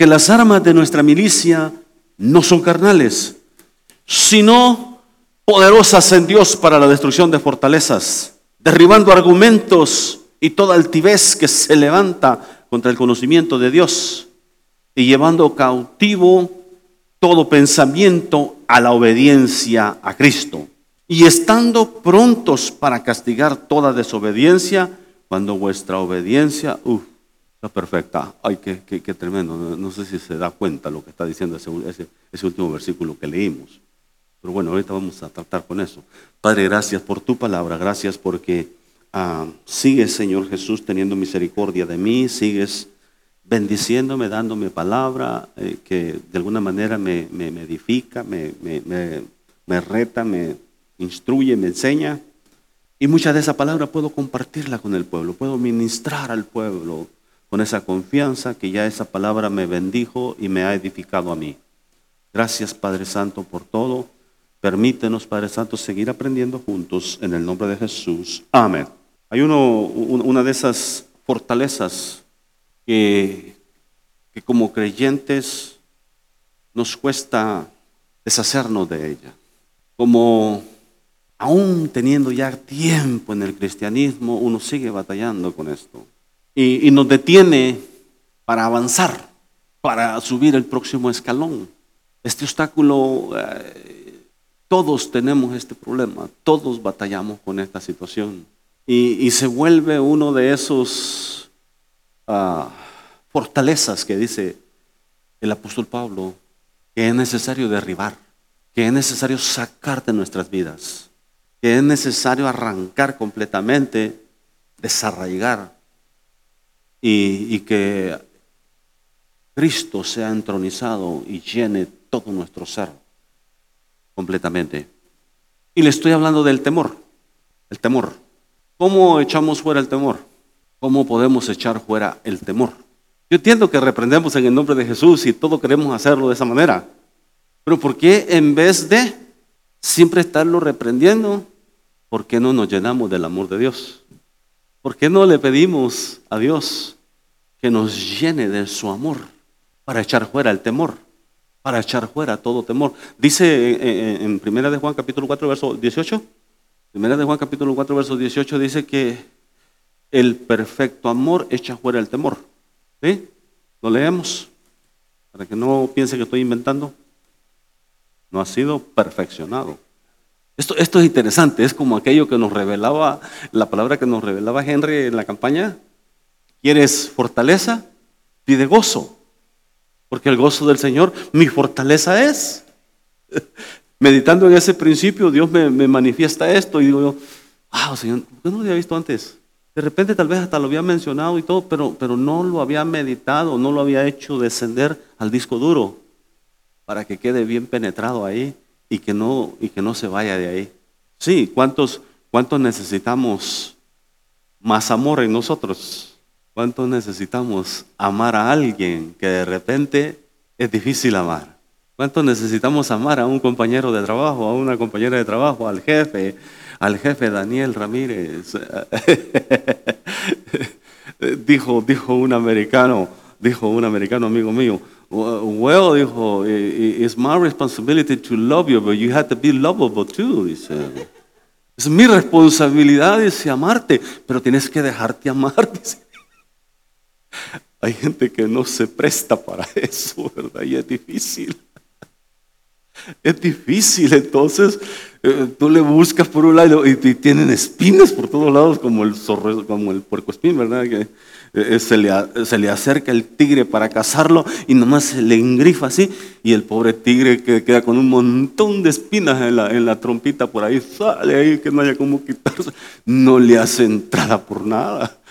Porque las armas de nuestra milicia no son carnales, sino poderosas en Dios para la destrucción de fortalezas, derribando argumentos y toda altivez que se levanta contra el conocimiento de Dios y llevando cautivo todo pensamiento a la obediencia a Cristo. Y estando prontos para castigar toda desobediencia, cuando vuestra obediencia, está perfecta. Ay, qué, qué, tremendo. No, sé si se da cuenta lo que está diciendo ese, ese, último versículo que leímos. Pero bueno, ahorita vamos a tratar con eso. Padre, gracias por tu palabra. Gracias porque ah, sigues, Señor Jesús, teniendo misericordia de mí. Sigues bendiciéndome, dándome palabra eh, que de alguna manera me, edifica, me, me, reta, me instruye, me enseña. Y mucha de esa palabra puedo compartirla con el pueblo, puedo ministrar al pueblo con esa confianza que ya esa palabra me bendijo y me ha edificado a mí. Gracias Padre Santo por todo. Permítenos, Padre Santo, seguir aprendiendo juntos en el nombre de Jesús. Amén. Hay uno, una de esas fortalezas que, como creyentes nos cuesta deshacernos de ella. Como aún teniendo ya tiempo en el cristianismo, uno sigue batallando con esto. Y, nos detiene para avanzar, para subir el próximo escalón. Este obstáculo, eh, todos tenemos este problema, todos batallamos con esta situación. Y, se vuelve uno de esos ah, fortalezas que dice el apóstol Pablo que es necesario derribar, que es necesario sacar de nuestras vidas, que es necesario arrancar completamente, desarraigar y, que Cristo sea entronizado y llene todo nuestro ser completamente. Y le estoy hablando del temor, el temor. ¿Cómo echamos fuera el temor? ¿Cómo podemos echar fuera el temor? Yo entiendo que reprendemos en el nombre de Jesús y todos queremos hacerlo de esa manera. Pero ¿por qué en vez de siempre estarlo reprendiendo, por qué no nos llenamos del amor de Dios? ¿Por qué no le pedimos a Dios que nos llene de su amor para echar fuera el temor? Para echar fuera todo temor. Dice en Primera de Juan capítulo 4 verso 18. Primera de Juan capítulo 4 verso 18 dice que el perfecto amor echa fuera el temor. ¿Sí? Lo leemos para que no piense que estoy inventando. No ha sido perfeccionado. Esto, esto es interesante, es como aquello que nos revelaba, la palabra que nos revelaba Henry en la campaña. ¿Quieres fortaleza? Pide gozo. Porque el gozo del Señor, mi fortaleza es. Meditando en ese principio, Dios me, me manifiesta esto y digo yo, wow, Señor, ¿por qué no lo había visto antes? De repente tal vez hasta lo había mencionado y todo, pero, pero no lo había meditado, no lo había hecho descender al disco duro para que quede bien penetrado ahí y que no, y que no se vaya de ahí. Sí, ¿cuántos, cuántos necesitamos más amor en nosotros? ¿Cuántos necesitamos amar a alguien que de repente es difícil amar? ¿Cuántos necesitamos amar a un compañero de trabajo, a una compañera de trabajo, al jefe, al jefe Daniel Ramírez. dijo, dijo un americano, dijo un americano amigo mío, well, dijo, it's my responsibility to love you, but you have to be lovable too, dice. Es mi responsabilidad, dice, amarte, pero tienes que dejarte amar, dice. Hay gente que no se presta para eso, ¿verdad? Y es difícil. Es difícil, entonces eh, tú le buscas por un lado y, tienen espinas por todos lados, como el zorro, como el puercoespín, ¿verdad? Que eh, se, le, se, le, acerca el tigre para cazarlo y nomás se le engrifa así y el pobre tigre que queda con un montón de espinas en la, en la trompita por ahí, sale ahí que no haya como quitarse, no le hace entrada por nada.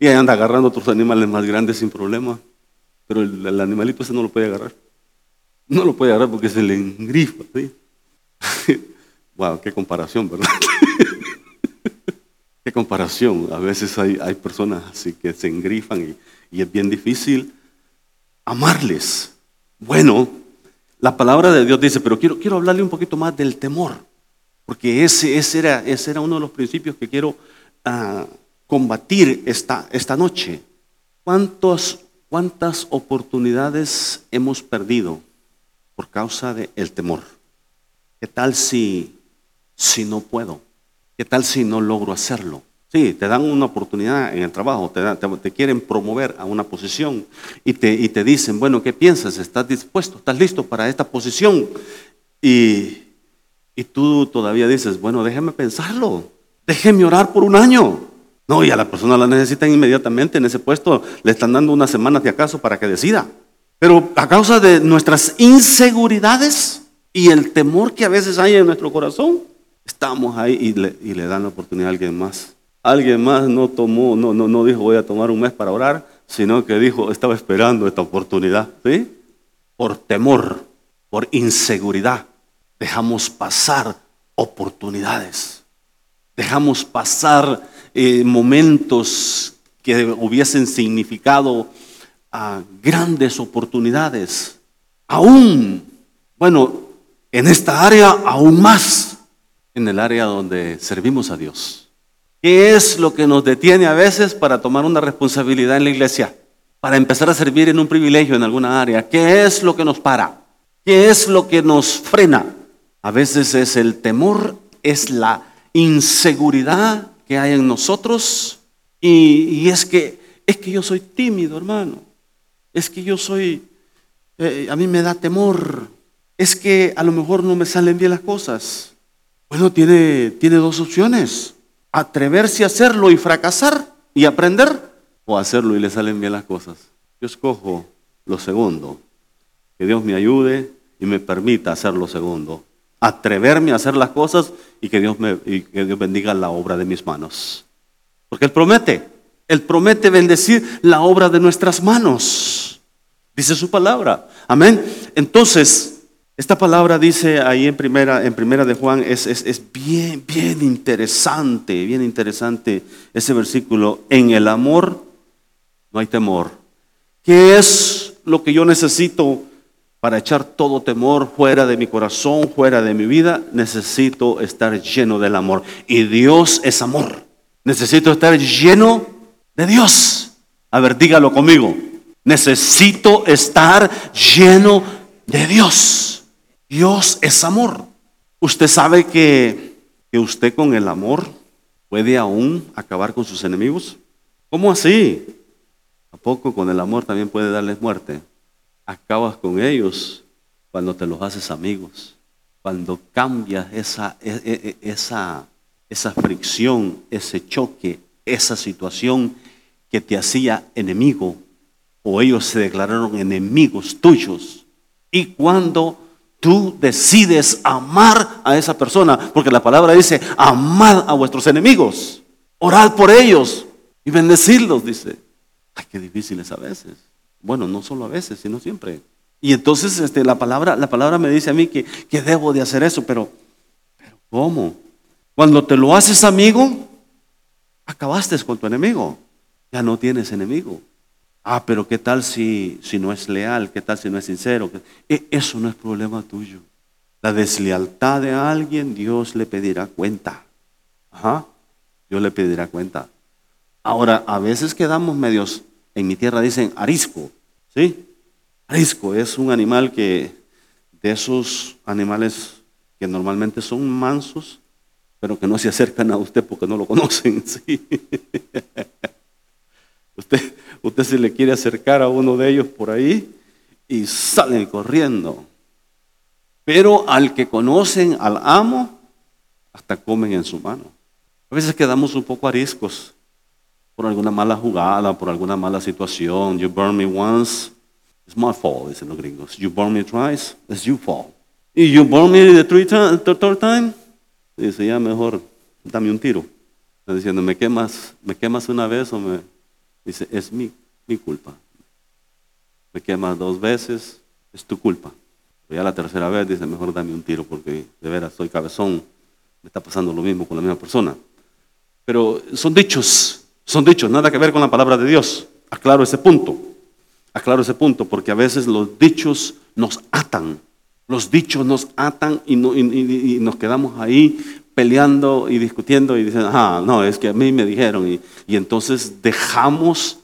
Y ahí anda agarrando otros animales más grandes sin problema, pero el, el animalito ese no lo puede agarrar. No lo puede agarrar porque se le engrifa. ¿sí? wow, qué comparación, ¿verdad? comparación. A veces hay, hay, personas así que se engrifan y, es bien difícil amarles. Bueno, la palabra de Dios dice, pero quiero, quiero hablarle un poquito más del temor, porque ese, ese, era, ese era uno de los principios que quiero ah, combatir esta, esta noche. ¿Cuántos ¿Cuántas oportunidades hemos perdido por causa del temor? ¿Qué tal si, si no puedo? ¿Qué tal si no logro hacerlo? Sí, te dan una oportunidad en el trabajo, te, quieren promover a una posición y te, y te dicen, bueno, ¿qué piensas? ¿Estás dispuesto? ¿Estás listo para esta posición? Y, y tú todavía dices, bueno, déjeme pensarlo, déjeme orar por un año. No, y a la persona la necesitan inmediatamente en ese puesto, le están dando unas semanas de acaso para que decida. Pero a causa de nuestras inseguridades y el temor que a veces hay en nuestro corazón, estamos ahí y le, dan la oportunidad a alguien más. Alguien más no tomó, no, no, no dijo voy a tomar un mes para orar, sino que dijo estaba esperando esta oportunidad. ¿sí? Por temor, por inseguridad, dejamos pasar oportunidades. Dejamos pasar eh, momentos que hubiesen significado a grandes oportunidades. Aún, bueno, en esta área aún más, en el área donde servimos a Dios. ¿Qué es lo que nos detiene a veces para tomar una responsabilidad en la iglesia? Para empezar a servir en un privilegio en alguna área. ¿Qué es lo que nos para? ¿Qué es lo que nos frena? A veces es el temor, es la inseguridad que hay en nosotros. Y, es que es que yo soy tímido, hermano. Es que yo soy, eh, a mí me da temor. Es que a lo mejor no me salen bien las cosas. Bueno, tiene, tiene dos opciones atreverse a hacerlo y fracasar y aprender o hacerlo y le salen bien las cosas. Yo escojo lo segundo, que Dios me ayude y me permita hacer lo segundo, atreverme a hacer las cosas y que Dios, me, que Dios bendiga la obra de mis manos. Porque Él promete, Él promete bendecir la obra de nuestras manos, dice su palabra. Amén. Entonces, esta palabra dice ahí en primera, en primera de Juan, es, es, bien, bien interesante, bien interesante ese versículo. En el amor no hay temor. ¿Qué es lo que yo necesito para echar todo temor fuera de mi corazón, fuera de mi vida? Necesito estar lleno del amor. Y Dios es amor. Necesito estar lleno de Dios. A ver, dígalo conmigo. Necesito estar lleno de Dios. Dios es amor. Usted sabe que, que usted con el amor puede aún acabar con sus enemigos. ¿Cómo así? ¿A poco con el amor también puede darles muerte? Acabas con ellos cuando te los haces amigos, cuando cambias esa, e, e, e, esa, esa fricción, ese choque, esa situación que te hacía enemigo o ellos se declararon enemigos tuyos. Y cuando tú decides amar a esa persona, porque la palabra dice, amad a vuestros enemigos, orad por ellos y bendecirlos, dice. Ay, qué difícil es a veces. Bueno, no solo a veces, sino siempre. Y entonces este, la, palabra, la palabra me dice a mí que, que debo de hacer eso, pero, pero ¿cómo? Cuando te lo haces amigo, acabaste con tu enemigo. Ya no tienes enemigo. Ah, pero ¿qué tal si, si no es leal? ¿Qué tal si no es sincero? E, eso no es problema tuyo. La deslealtad de alguien, Dios le pedirá cuenta. Ajá, Dios le pedirá cuenta. Ahora, a veces quedamos medios, en mi tierra dicen arisco, ¿sí? Arisco es un animal que, de esos animales que normalmente son mansos, pero que no se acercan a usted porque no lo conocen, ¿sí? Usted, usted se le quiere acercar a uno de ellos por ahí y salen corriendo. Pero al que conocen al amo, hasta comen en su mano. A veces quedamos un poco ariscos por alguna mala jugada, por alguna mala situación. You burn me once, it's my fault, dicen los gringos. You burn me twice, it's your fault. Y you burn me the, three time, the third time, dice ya mejor dame un tiro. Está diciendo, ¿me quemas, ¿me quemas una vez o me, Dice, es mi, mi culpa. Me quemas dos veces, es tu culpa. Pero ya la tercera vez dice, mejor dame un tiro porque de veras soy cabezón, me está pasando lo mismo con la misma persona. Pero son dichos, son dichos, nada que ver con la palabra de Dios. Aclaro ese punto, aclaro ese punto, porque a veces los dichos nos atan, los dichos nos atan y, y nos quedamos ahí peleando y discutiendo y dicen, ah, no, es que a mí me dijeron. Y, y entonces dejamos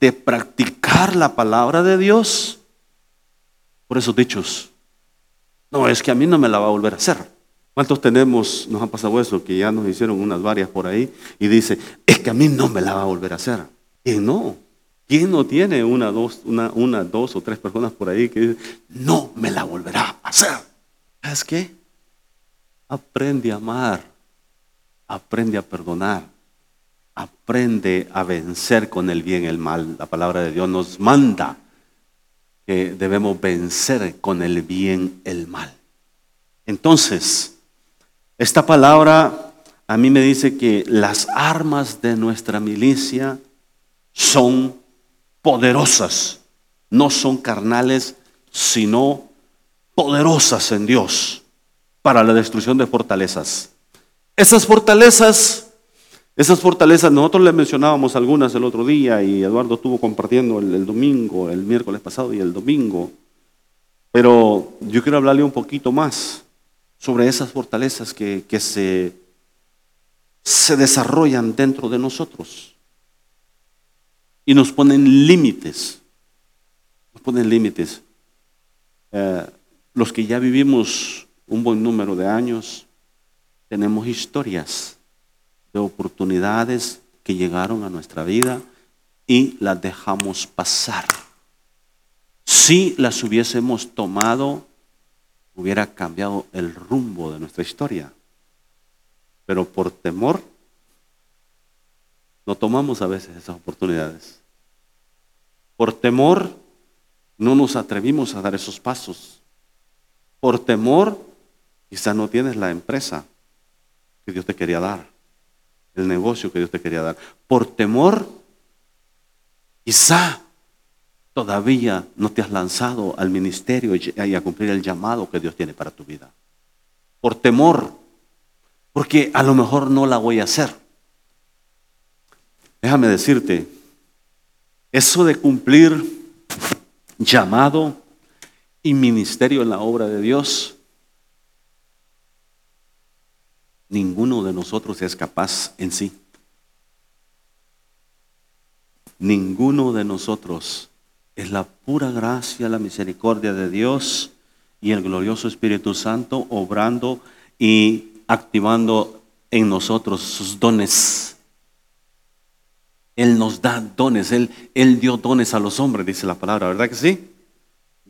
de practicar la palabra de Dios por esos dichos. No, es que a mí no me la va a volver a hacer. ¿Cuántos tenemos, nos ha pasado eso, que ya nos hicieron unas varias por ahí y dice, es que a mí no me la va a volver a hacer? ¿Quién no? ¿Quién no tiene una, dos, una, una, dos o tres personas por ahí que dicen, no me la volverá a hacer? ¿Sabes qué? Aprende a amar, aprende a perdonar, aprende a vencer con el bien el mal. La palabra de Dios nos manda que debemos vencer con el bien el mal. Entonces, esta palabra a mí me dice que las armas de nuestra milicia son poderosas, no son carnales, sino poderosas en Dios para la destrucción de fortalezas. Esas fortalezas esas fortalezas, nosotros le mencionábamos algunas el otro día y Eduardo estuvo compartiendo el, domingo, el miércoles pasado y el domingo. Pero yo quiero hablarle un poquito más sobre esas fortalezas que, que se, se desarrollan dentro de nosotros y nos ponen límites. Nos ponen límites. Eh, los que ya vivimos un buen número de años, tenemos historias de oportunidades que llegaron a nuestra vida y las dejamos pasar. Si las hubiésemos tomado, hubiera cambiado el rumbo de nuestra historia. Pero por temor, no tomamos a veces esas oportunidades. Por temor, no nos atrevimos a dar esos pasos. Por temor, quizá no tienes la empresa que Dios te quería dar el negocio que Dios te quería dar. Por temor, quizá todavía no te has lanzado al ministerio y a cumplir el llamado que Dios tiene para tu vida. Por temor, porque a lo mejor no la voy a hacer. Déjame decirte, eso de cumplir llamado y ministerio en la obra de Dios ninguno de nosotros es capaz en sí. Ninguno de nosotros es la pura gracia, la misericordia de Dios y el glorioso Espíritu Santo obrando y activando en nosotros sus dones. Él nos da dones, Él, Él dio dones a los hombres, dice la palabra, ¿verdad que sí?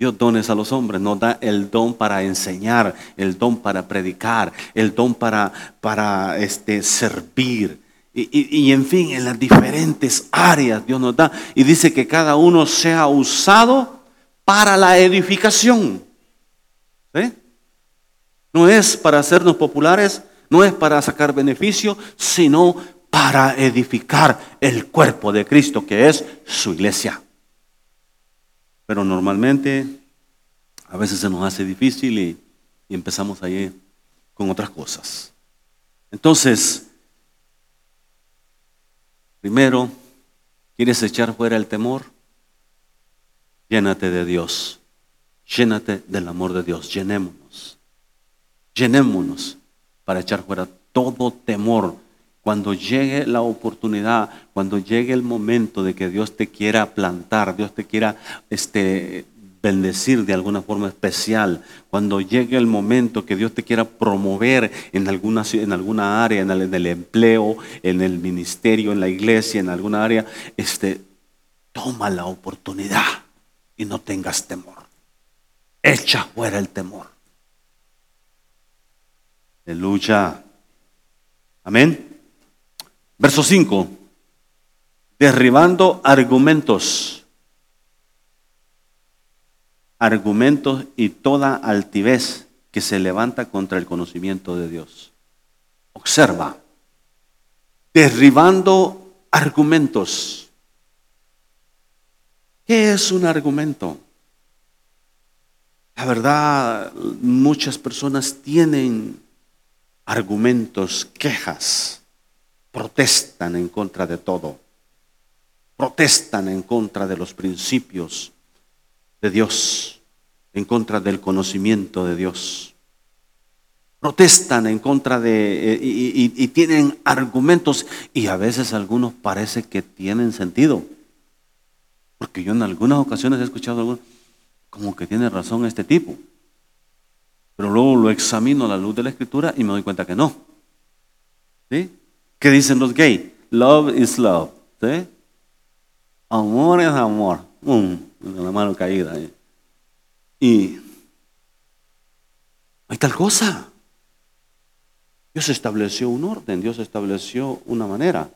Dios dones a los hombres, nos da el don para enseñar, el don para predicar, el don para, para este, servir. Y, en fin, en las diferentes áreas Dios nos da. Y dice que cada uno sea usado para la edificación. No es para hacernos populares, no es para sacar beneficio, sino para edificar el cuerpo de Cristo, que es su iglesia. Pero normalmente a veces se nos hace difícil y, empezamos ahí con otras cosas. Entonces, primero, ¿quieres echar fuera el temor? Llénate de Dios. Llénate del amor de Dios. Llenémonos. Llenémonos para echar fuera todo temor cuando llegue la oportunidad, cuando llegue el momento de que Dios te quiera plantar, Dios te quiera este, bendecir de alguna forma especial, cuando llegue el momento que Dios te quiera promover en alguna, en alguna área, en el, empleo, en el ministerio, en la iglesia, en alguna área, este, toma la oportunidad y no tengas temor. Echa fuera el temor. Aleluya. Amén. Verso 5. Derribando argumentos. Argumentos y toda altivez que se levanta contra el conocimiento de Dios. Observa. Derribando argumentos. ¿Qué es un argumento? La verdad, muchas personas tienen argumentos, quejas protestan en contra de todo. Protestan en contra de los principios de Dios, en contra del conocimiento de Dios. Protestan en contra de, eh, y, tienen argumentos, y a veces algunos parece que tienen sentido. Porque yo en algunas ocasiones he escuchado algo como que tiene razón este tipo. Pero luego lo examino a la luz de la escritura y me doy cuenta que no. ¿Sí? ¿Qué dicen los gays? Love is love. ¿Sí? Amor es amor. Um, la mano caída. Y hay tal cosa. Dios estableció un orden, Dios estableció una manera.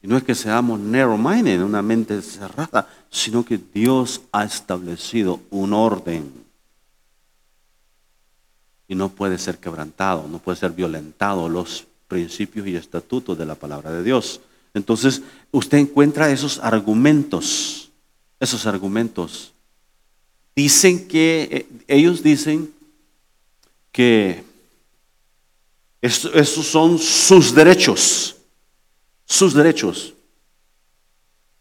Y no es que seamos narrow-minded, una mente cerrada, sino que Dios ha establecido un orden. Y no puede ser quebrantado, no puede ser violentado los principios y estatutos de la palabra de Dios. Entonces, usted encuentra esos argumentos, esos argumentos. Dicen que, eh, ellos dicen que esos son sus derechos, sus derechos,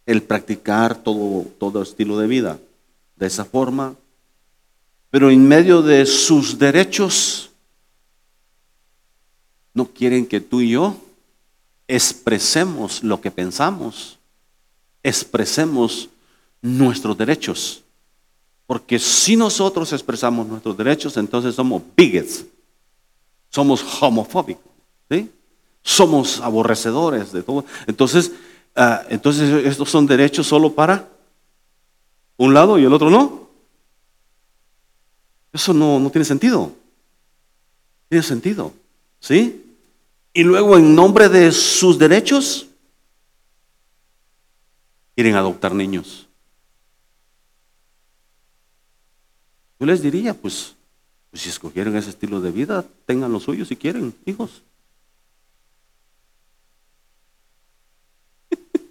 el practicar todo, todo estilo de vida de esa forma, pero en medio de sus derechos no quieren que tú y yo expresemos lo que pensamos, expresemos nuestros derechos. Porque si nosotros expresamos nuestros derechos, entonces somos bigots, somos homofóbicos, ¿sí? somos aborrecedores de todo. Entonces, ah, entonces estos son derechos solo para un lado y el otro no. Eso no, no tiene sentido. Tiene sentido, ¿sí? Y luego en nombre de sus derechos quieren adoptar niños. Yo les diría, pues, pues, si escogieron ese estilo de vida, tengan lo suyo si quieren, hijos.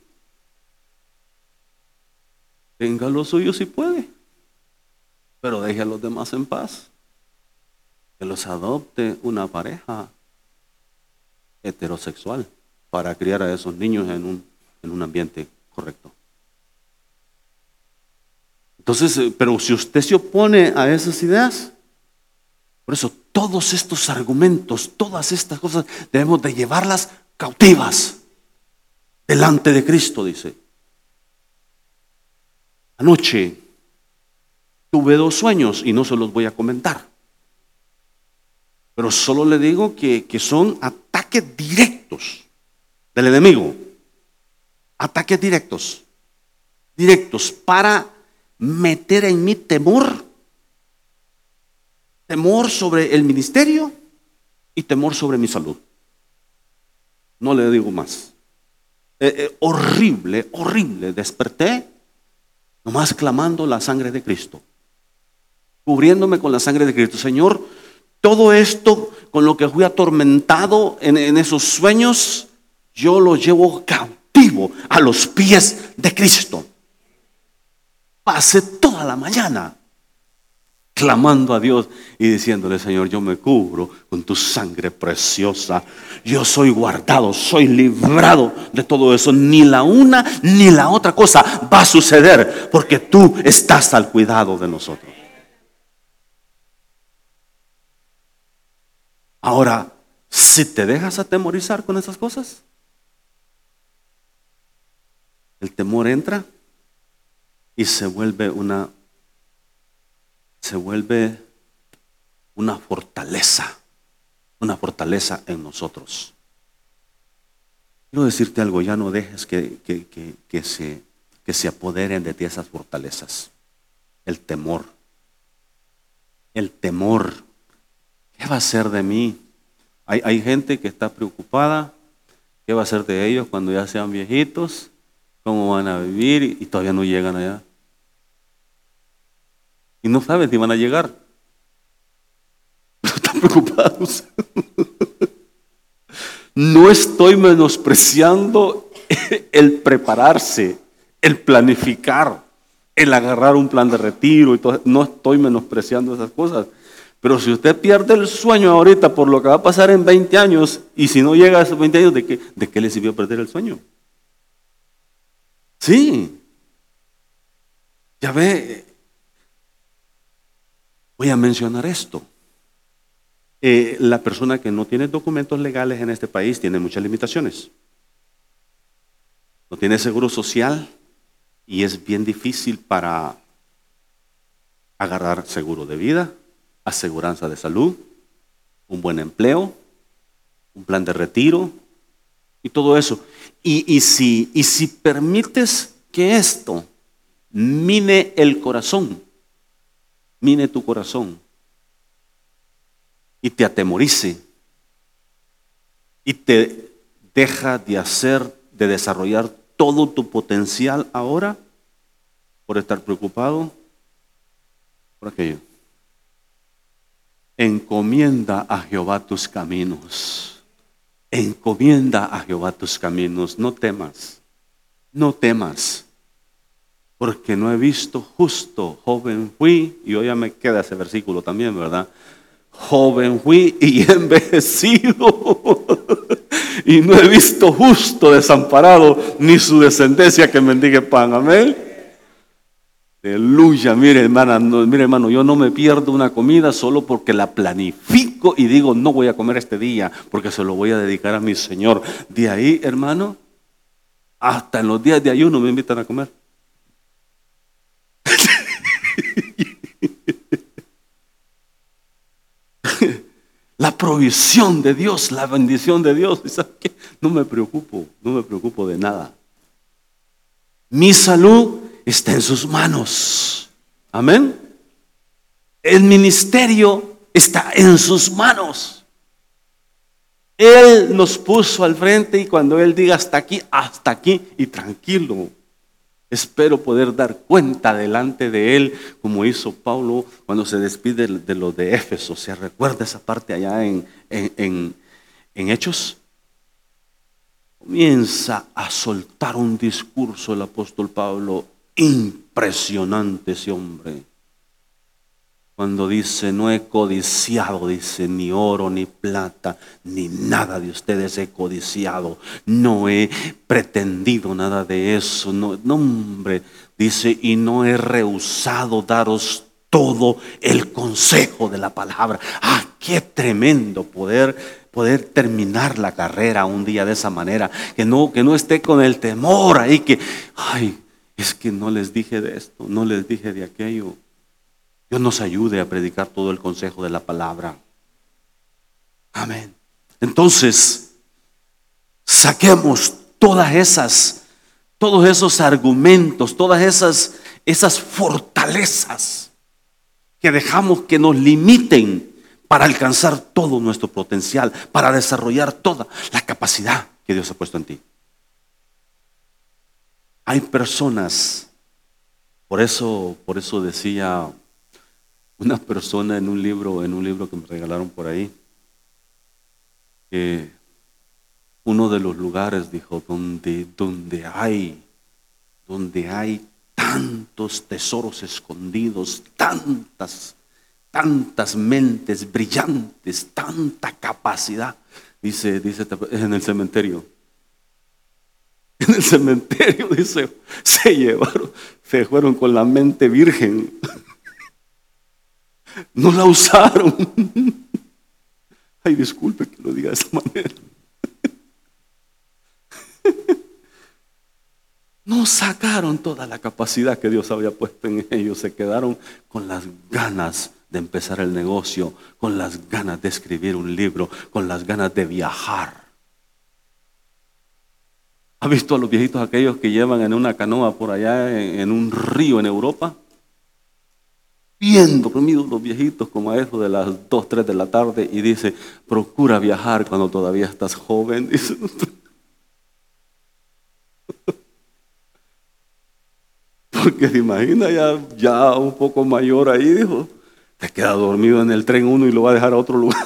Tenga lo suyo si puede, pero deje a los demás en paz. Que los adopte una pareja heterosexual para criar a esos niños en un, en un ambiente correcto. Entonces, eh, pero si usted se opone a esas ideas, por eso todos estos argumentos, todas estas cosas, debemos de llevarlas cautivas delante de Cristo, dice. Anoche tuve dos sueños y no se los voy a comentar. Pero solo le digo que, que son ataques directos del enemigo. Ataques directos. Directos para meter en mí temor. Temor sobre el ministerio y temor sobre mi salud. No le digo más. Eh, eh, horrible, horrible. Desperté nomás clamando la sangre de Cristo. Cubriéndome con la sangre de Cristo. Señor, todo esto con lo que fui atormentado en, esos sueños, yo lo llevo cautivo a los pies de Cristo. Pasé toda la mañana clamando a Dios y diciéndole, Señor, yo me cubro con tu sangre preciosa. Yo soy guardado, soy librado de todo eso. Ni la una ni la otra cosa va a suceder porque tú estás al cuidado de nosotros. Ahora, si te dejas atemorizar con esas cosas, el temor entra y se vuelve una se vuelve una fortaleza, una fortaleza en nosotros. Quiero decirte algo, ya no dejes que, que, se, que se apoderen de ti esas fortalezas. El temor. El temor. ¿Qué va a ser de mí? Hay, gente que está preocupada. ¿Qué va a ser de ellos cuando ya sean viejitos? ¿Cómo van a vivir? Y todavía no llegan allá y no saben si van a llegar. Están preocupados. No estoy menospreciando el prepararse, el planificar, el agarrar un plan de retiro y todo. No estoy menospreciando esas cosas. Pero si usted pierde el sueño ahorita por lo que va a pasar en 20 años, y si no llega a esos 20 años, ¿de qué, de qué le sirvió perder el sueño? Sí. Ya ve, Voy a mencionar esto. Eh, la persona que no tiene documentos legales en este país tiene muchas limitaciones. No tiene seguro social y es bien difícil para agarrar seguro de vida, aseguranza de salud, un buen empleo, un plan de retiro y todo eso. Y, si, y si permites que esto mine el corazón, mine tu corazón y te atemorice y te deja de hacer, de desarrollar todo tu potencial ahora por estar preocupado por aquello. Encomienda a Jehová tus caminos. Encomienda a Jehová tus caminos. No temas. No temas. Porque no he visto justo, joven fui, y hoy ya me queda ese versículo también, ¿verdad? Joven fui y envejecido. y no he visto justo desamparado, ni su descendencia que mendigue pan. Amén. Aleluya, mire hermana, mire hermano, yo no me pierdo una comida solo porque la planifico y digo, no voy a comer este día porque se lo voy a dedicar a mi Señor. De ahí, hermano, hasta en los días de ayuno me invitan a comer. la provisión de Dios, la bendición de Dios. No me preocupo, no me preocupo de nada. Mi salud está en sus manos. Amén. El ministerio está en sus manos. Él nos puso al frente y cuando Él diga hasta aquí, hasta aquí y tranquilo. Espero poder dar cuenta delante de Él, como hizo Pablo cuando se despide de lo de Éfeso. ¿Se recuerda esa parte allá en, en, en Hechos? Comienza a soltar un discurso el apóstol Pablo Impresionante ese hombre. Cuando dice, no he codiciado, dice, ni oro, ni plata, ni nada de ustedes he codiciado. No he pretendido nada de eso. No, hombre, dice, y no he rehusado daros todo el consejo de la palabra. Ah, qué tremendo poder poder terminar la carrera un día de esa manera, que no que no esté con el temor ahí que ay, es que no les dije de esto, no les dije de aquello. Dios nos ayude a predicar todo el consejo de la palabra. Amén. Entonces, saquemos todas esas, todos esos argumentos, todas esas, esas fortalezas que dejamos que nos limiten para alcanzar todo nuestro potencial, para desarrollar toda la capacidad que Dios ha puesto en ti. Hay personas, por eso, por eso decía una persona en un libro, en un libro que me regalaron por ahí, que uno de los lugares, dijo, donde, donde hay, donde hay tantos tesoros escondidos, tantas, tantas mentes brillantes, tanta capacidad, dice, dice, en el cementerio en el cementerio, dice, se llevaron, se fueron con la mente virgen. No la usaron. Ay, disculpe que lo diga de esa manera. No sacaron toda la capacidad que Dios había puesto en ellos, se quedaron con las ganas de empezar el negocio, con las ganas de escribir un libro, con las ganas de viajar. ¿Ha visto a los viejitos aquellos que llevan en una canoa por allá en, un río en Europa? Viendo dormidos los viejitos como a eso de las 2, 3 de la tarde y dice, procura viajar cuando todavía estás joven. Porque se imagina ya, ya un poco mayor ahí, dijo, te queda dormido en el tren uno y lo va a dejar a otro lugar.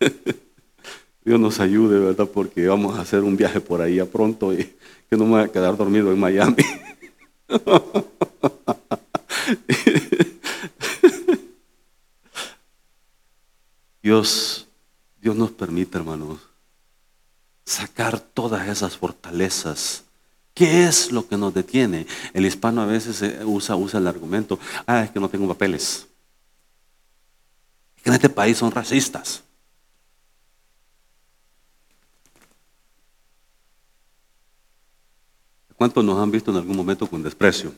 Dios nos ayude, ¿verdad? Porque vamos a hacer un viaje por ahí a pronto y que no me voy a quedar dormido en Miami. Dios, Dios nos permite, hermanos, sacar todas esas fortalezas. ¿Qué es lo que nos detiene? El hispano a veces usa, usa el argumento, ah, es que no tengo papeles. que en este país son racistas. ¿Cuántos nos han visto en algún momento con desprecio?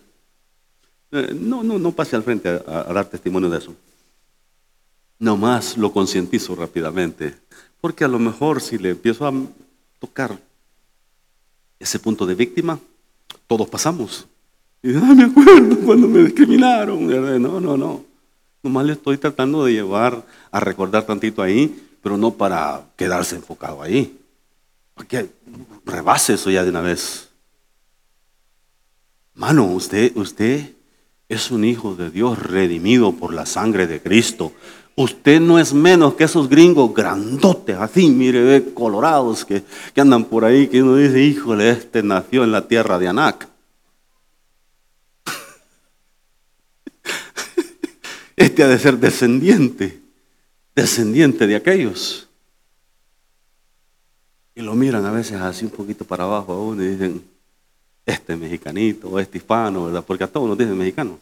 Eh, no, no, no pase al frente a, dar testimonio de eso. Nomás lo concientizo rápidamente, porque a lo mejor si le empiezo a tocar ese punto de víctima, todos pasamos. Y ah, me acuerdo cuando me discriminaron. No, no, no. Nomás le estoy tratando de llevar a recordar tantito ahí, pero no para quedarse enfocado ahí. Porque rebase eso ya de una vez. Mano, usted, usted es un hijo de Dios redimido por la sangre de Cristo. Usted no es menos que esos gringos grandotes, así, mire, colorados que, que andan por ahí, que uno dice, híjole, este nació en la tierra de Anac. Este ha de ser descendiente, descendiente de aquellos. Y lo miran a veces así un poquito para abajo a uno y dicen, este mexicanito, este hispano, ¿verdad? Porque a todos nos dicen mexicano.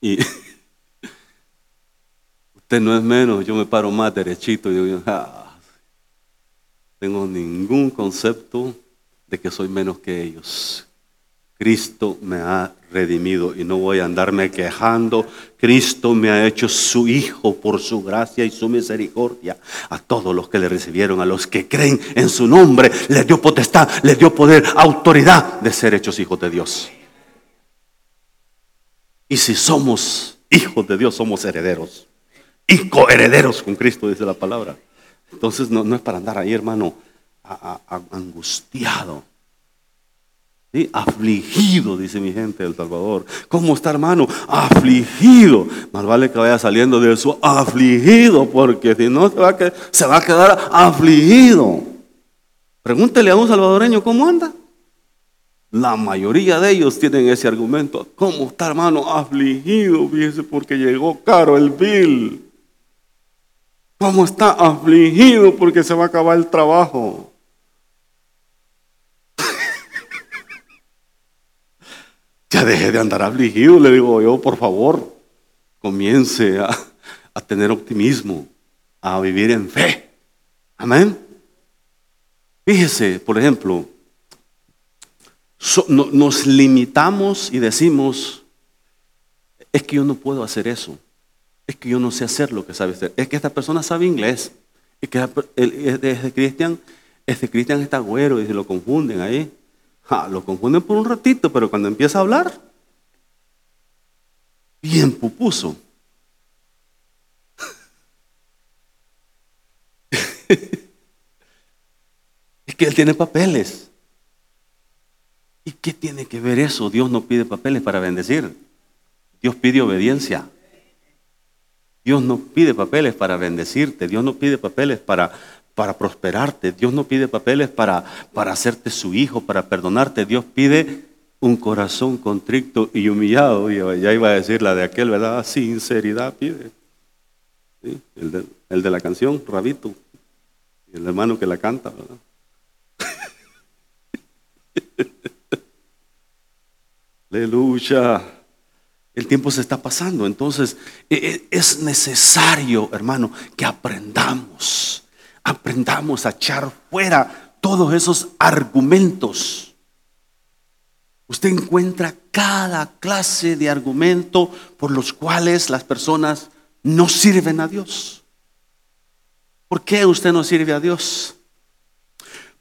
Y usted no es menos, yo me paro más derechito y digo, ah, tengo ningún concepto de que soy menos que ellos. Cristo me ha redimido y no voy a andarme quejando. Cristo me ha hecho su Hijo por su gracia y su misericordia. A todos los que le recibieron, a los que creen en su nombre, les dio potestad, les dio poder, autoridad de ser hechos hijos de Dios. Y si somos hijos de Dios, somos herederos. Y coherederos con Cristo, dice la palabra. Entonces no, es para andar ahí, hermano, angustiado Afligido, dice mi gente del Salvador. ¿Cómo está, hermano? Afligido. Más vale que vaya saliendo de su afligido, porque si no se va, a se quedar afligido. Pregúntele a un salvadoreño cómo anda. La mayoría de ellos tienen ese argumento. ¿Cómo está, hermano? Afligido, fíjese, porque llegó caro el bill. ¿Cómo está afligido porque se va a acabar el trabajo? Ya deje de andar afligido, le digo yo, por favor, comience a, tener optimismo, a vivir en fe. Amén. Fíjese, por ejemplo, nos limitamos y decimos, es que yo no puedo hacer eso, es que yo no sé hacer lo que sabe hacer, es que esta persona sabe inglés, es que Cristian, este Cristian está güero y se lo confunden ahí lo confunden por un ratito, pero cuando empieza a hablar, bien pupuso. es que él tiene papeles. ¿Y qué tiene que ver eso? Dios no pide papeles para bendecir. Dios pide obediencia. Dios no pide papeles para bendecirte. Dios no pide papeles para, para prosperarte. Dios no pide papeles para, para hacerte su hijo, para perdonarte. Dios pide un corazón contrito y humillado. Y ya iba a decir la de aquel, ¿verdad? Sinceridad pide. El, de, la canción, Rabito. El hermano que la canta, ¿verdad? Aleluya. El tiempo se está pasando, entonces e, e, es necesario, hermano, que aprendamos aprendamos a echar fuera todos esos argumentos. Usted encuentra cada clase de argumento por los cuales las personas no sirven a Dios. ¿Por qué usted no sirve a Dios?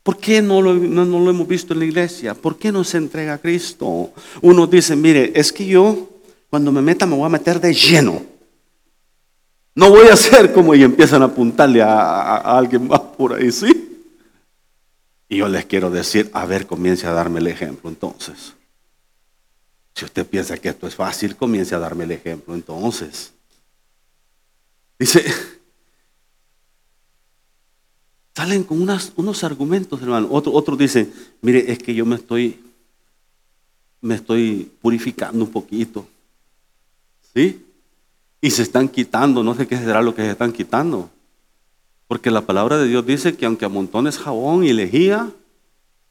¿Por qué no lo, no, lo, hemos visto en la iglesia? ¿Por qué no se entrega a Cristo? Uno dice, mire, es que yo cuando me meta me voy a meter de lleno. No voy a hacer como y empiezan a apuntarle a, alguien más por ahí, ¿sí? Y yo les quiero decir, a ver, comience a darme el ejemplo entonces. Si usted piensa que esto es fácil, comience a darme el ejemplo entonces. Dice, salen con unos argumentos, hermano. Otro, otro dice, mire, es que yo me estoy, me estoy purificando un poquito. ¿Sí? Y se están quitando, no sé qué será lo que se están quitando. Porque la palabra de Dios dice que aunque amontones jabón y lejía,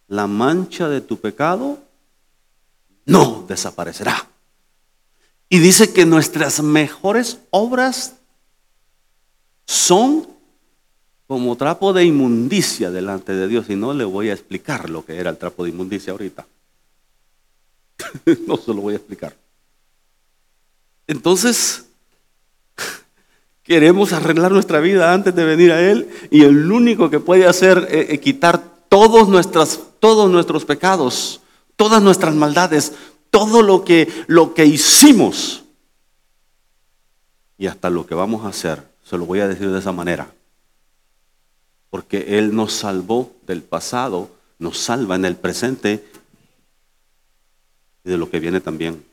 la mancha de tu pecado no desaparecerá. Y dice que nuestras mejores obras son como trapo de inmundicia delante de Dios. Y no le voy a explicar lo que era el trapo de inmundicia ahorita. no se lo voy a explicar. Entonces, queremos arreglar nuestra vida antes de venir a Él y el único que puede hacer es, eh, quitar todos, nuestras, todos nuestros pecados, todas nuestras maldades, todo lo que, lo que hicimos y hasta lo que vamos a hacer. Se lo voy a decir de esa manera. Porque Él nos salvó del pasado, nos salva en el presente y de lo que viene también.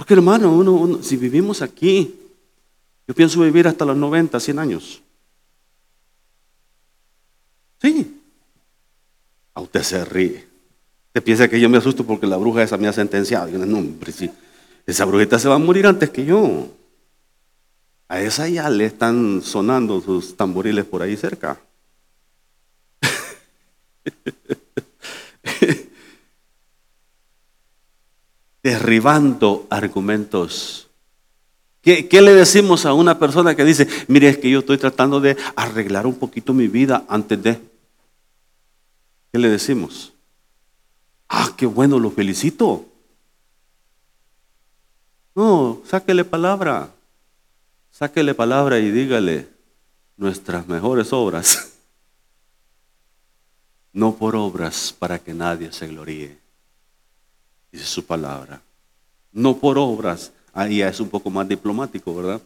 Porque hermano, uno, si vivimos aquí, yo pienso vivir hasta los 90, 100 años. Sí. A usted se ríe. Usted piensa que yo me asusto porque la bruja esa me ha sentenciado. no, hombre, sí. Esa brujita se va a morir antes que yo. A esa ya le están sonando sus tamboriles por ahí cerca. derribando argumentos. ¿Qué, le decimos a una persona que dice, mire, es que yo estoy tratando de arreglar un poquito mi vida antes de... ¿Qué le decimos? Ah, qué bueno, lo felicito. No, sáquele palabra. Sáquele palabra y dígale nuestras mejores obras. No por obras para que nadie se gloríe dice su palabra. No por obras, ahí ya es un poco más diplomático, ¿verdad?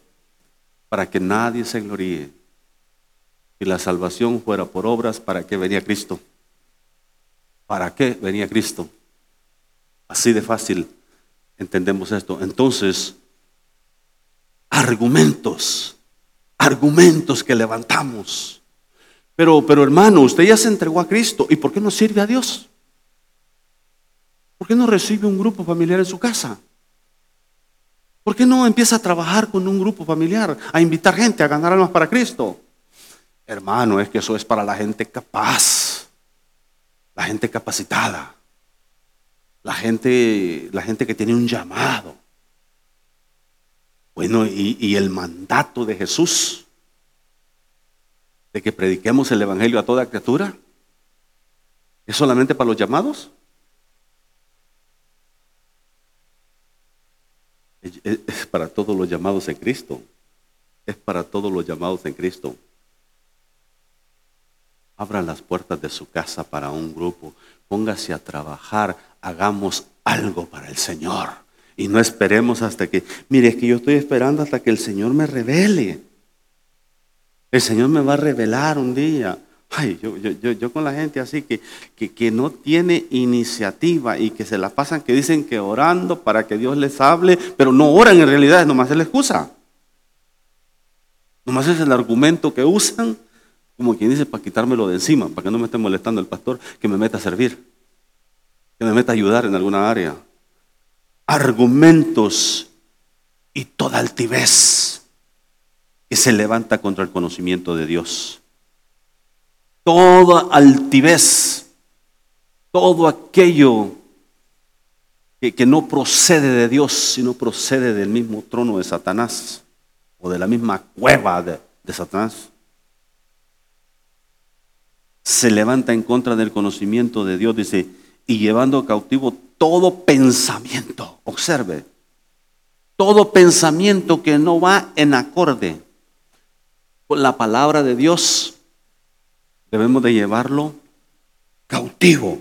Para que nadie se gloríe. Si la salvación fuera por obras, ¿para qué venía Cristo? ¿Para qué venía Cristo? Así de fácil entendemos esto. Entonces, argumentos, argumentos que levantamos. Pero, pero hermano, usted ya se entregó a Cristo. ¿Y por qué no sirve a Dios? ¿Por qué no recibe un grupo familiar en su casa? ¿Por qué no empieza a trabajar con un grupo familiar, a invitar gente a ganar almas para Cristo? Hermano, es que eso es para la gente capaz, la gente capacitada, la gente, la gente que tiene un llamado. Bueno, y, y el mandato de Jesús de que prediquemos el Evangelio a toda criatura, ¿es solamente para los llamados? Es para todos los llamados en Cristo. Es para todos los llamados en Cristo. Abra las puertas de su casa para un grupo. Póngase a trabajar. Hagamos algo para el Señor. Y no esperemos hasta que, mire, es que yo estoy esperando hasta que el Señor me revele. El Señor me va a revelar un día. Ay, yo, yo, yo, con la gente así que, que, no tiene iniciativa y que se la pasan, que dicen que orando para que Dios les hable, pero no oran en realidad, nomás es la excusa. Nomás es el argumento que usan, como quien dice, para quitármelo de encima, para que no me esté molestando el pastor, que me meta a servir, que me meta a ayudar en alguna área. Argumentos y toda altivez que se levanta contra el conocimiento de Dios toda altivez, todo aquello que, no procede de Dios, sino procede del mismo trono de Satanás o de la misma cueva de, de Satanás, se levanta en contra del conocimiento de Dios, dice, y llevando cautivo todo pensamiento, observe, todo pensamiento que no va en acorde con la palabra de Dios, debemos de llevarlo cautivo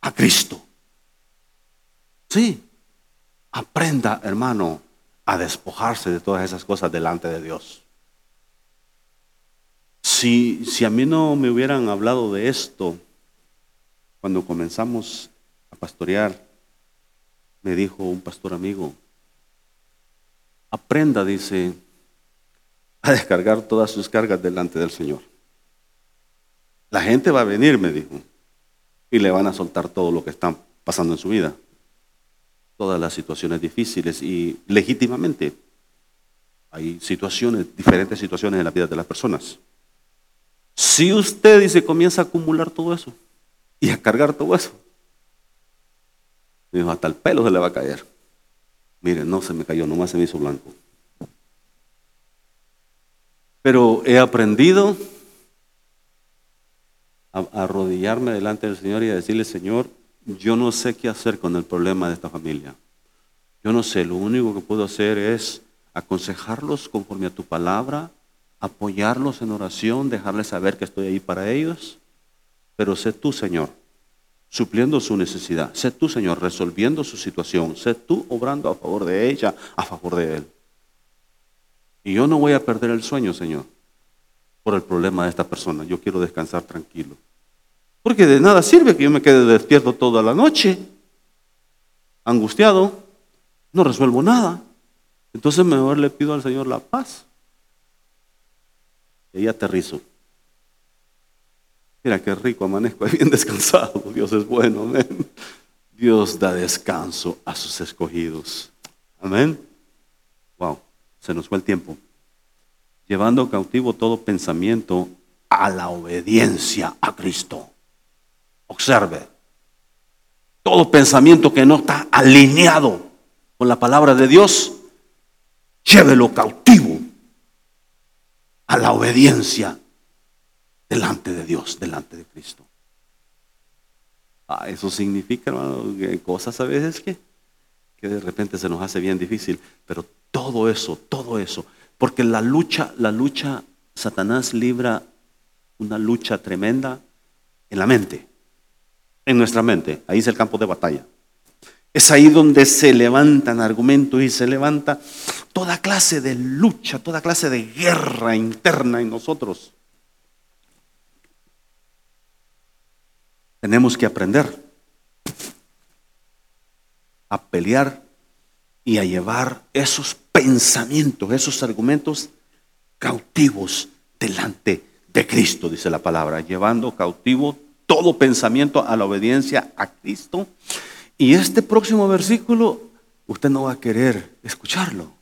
a Cristo. Sí, aprenda, hermano, a despojarse de todas esas cosas delante de Dios. Si, si a mí no me hubieran hablado de esto cuando comenzamos a pastorear, me dijo un pastor amigo, aprenda, dice, a descargar todas sus cargas delante del Señor. La gente va a venir, me dijo, y le van a soltar todo lo que está pasando en su vida. Todas las situaciones difíciles y legítimamente hay situaciones, diferentes situaciones en la vida de las personas. Si usted dice comienza a acumular todo eso y a cargar todo eso, dijo, hasta el pelo se le va a caer. Mire, no se me cayó, nomás se me hizo blanco. Pero he aprendido a, arrodillarme delante del Señor y decirle, Señor, yo no sé qué hacer con el problema de esta familia. Yo no sé, lo único que puedo hacer es aconsejarlos conforme a tu palabra, apoyarlos en oración, dejarles saber que estoy ahí para ellos. Pero sé tú, Señor, supliendo su necesidad. Sé tú, Señor, resolviendo su situación. Sé tú obrando a favor de ella, a favor de él. Y yo no voy a perder el sueño, Señor, por el problema de esta persona. Yo quiero descansar tranquilo. Porque de nada sirve que yo me quede despierto toda la noche, angustiado, no resuelvo nada. Entonces mejor le pido al Señor la paz. Y ahí aterrizo. Mira qué rico amanezco, bien descansado. Dios es bueno, amén. Dios da descanso a sus escogidos. Amén. Wow, se nos fue el tiempo. Llevando cautivo todo pensamiento a la obediencia a Cristo. Observe, todo pensamiento que no está alineado con la palabra de Dios, llévelo cautivo a la obediencia delante de Dios, delante de Cristo. Ah, eso significa, hermano, cosas a veces que, que de repente se nos hace bien difícil, pero todo eso, todo eso, porque la lucha, la lucha, Satanás libra una lucha tremenda en la mente en nuestra mente. Ahí es el campo de batalla. Es ahí donde se levantan argumentos y se levanta toda clase de lucha, toda clase de guerra interna en nosotros. Tenemos que aprender a pelear y a llevar esos pensamientos, esos argumentos cautivos delante de Cristo, dice la palabra, llevando cautivo todo pensamiento a la obediencia a Cristo. Y este próximo versículo, usted no va a querer escucharlo.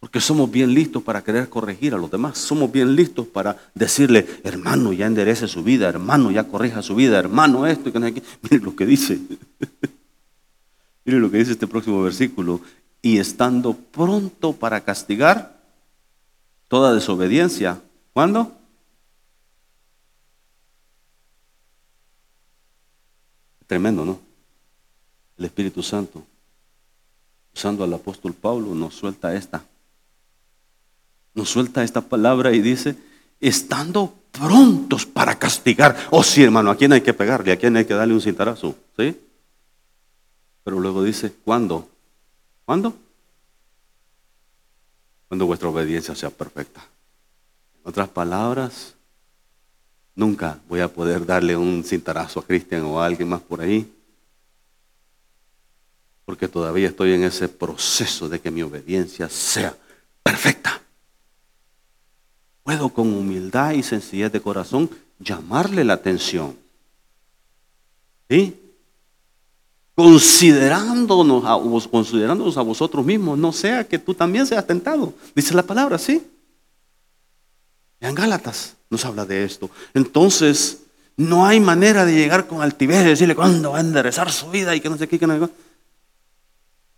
Porque somos bien listos para querer corregir a los demás. Somos bien listos para decirle, hermano, ya enderece su vida, hermano, ya corrija su vida, hermano, esto que no aquí. Mire lo que dice. Mire lo que dice este próximo versículo. Y estando pronto para castigar toda desobediencia. ¿Cuándo? Tremendo, ¿no? El Espíritu Santo, usando al apóstol Pablo, nos suelta esta. Nos suelta esta palabra y dice, estando prontos para castigar. Oh, sí, hermano, ¿a quién hay que pegarle? ¿A quién hay que darle un cintarazo? ¿Sí? Pero luego dice, ¿cuándo? ¿Cuándo? Cuando vuestra obediencia sea perfecta. En otras palabras, Nunca voy a poder darle un cintarazo a Cristian o a alguien más por ahí. Porque todavía estoy en ese proceso de que mi obediencia sea perfecta. Puedo con humildad y sencillez de corazón llamarle la atención. ¿Sí? Considerándonos a, considerándonos a vosotros mismos, no sea que tú también seas tentado. Dice la palabra, ¿sí? En Gálatas nos habla de esto. Entonces, no hay manera de llegar con altivez y decirle cuándo va a enderezar su vida y que no sé qué. Que no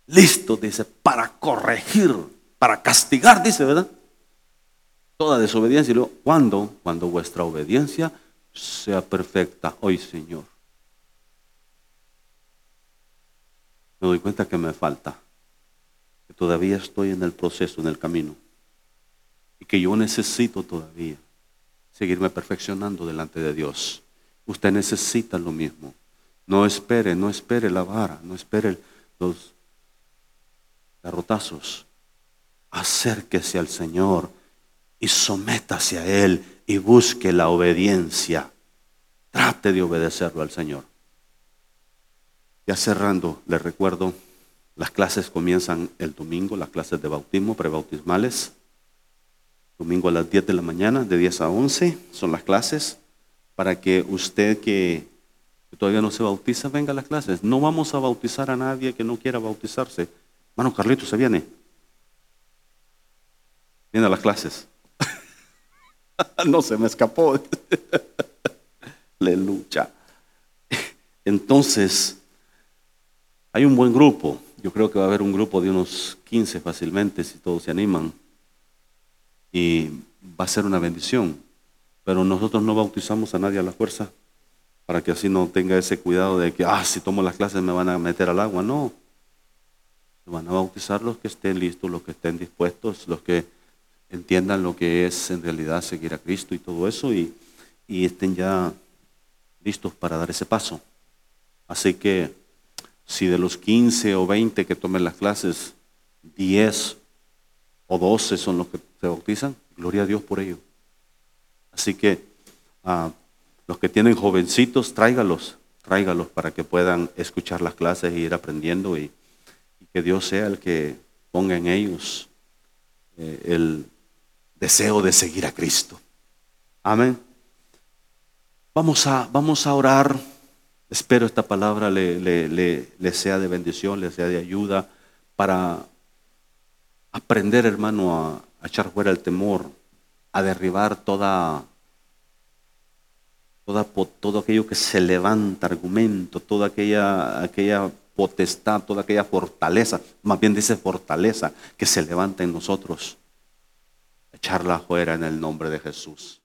Listo, dice, para corregir, para castigar, dice, ¿verdad? Toda desobediencia. Y luego, ¿cuándo? Cuando vuestra obediencia sea perfecta. Hoy, Señor. Me doy cuenta que me falta. Que todavía estoy en el proceso, en el camino y que yo necesito todavía seguirme perfeccionando delante de Dios. Usted necesita lo mismo. No espere, no espere la vara, no espere los garrotazos. Acérquese al Señor y sométase a Él y busque la obediencia. Trate de obedecerlo al Señor. Ya cerrando, le recuerdo, las clases comienzan el domingo, las clases de bautismo, prebautismales. Domingo a las 10 de la mañana, de 10 a 11, son las clases, para que usted que todavía no se bautiza, venga a las clases. No vamos a bautizar a nadie que no quiera bautizarse. Mano Carlito, se viene. Viene a las clases. no se me escapó. Aleluya. Entonces, hay un buen grupo. Yo creo que va a haber un grupo de unos 15 fácilmente si todos se animan y va a ser una bendición. Pero nosotros no bautizamos a nadie a la fuerza para que así no tenga ese cuidado de que, ah, si tomo las clases me van a meter al agua. No. Van a bautizar los que estén listos, los que estén dispuestos, los que entiendan lo que es en realidad seguir a Cristo y todo eso y, y estén ya listos para dar ese paso. Así que si de los 15 o 20 que tomen las clases, 10 o 12 son los que se bautizan, gloria a Dios por ello. Así que ah, los que tienen jovencitos, tráigalos, tráigalos para que puedan escuchar las clases e ir aprendiendo y, que Dios sea el que ponga en ellos eh, el deseo de seguir a Cristo. Amén. Vamos a, vamos a orar. Espero esta palabra le, sea de bendición, le sea de ayuda para aprender, hermano, a, a echar fuera el temor, a derribar toda, toda, todo aquello que se levanta, argumento, toda aquella, aquella potestad, toda aquella fortaleza, más bien dice fortaleza que se levanta en nosotros, echarla fuera en el nombre de Jesús.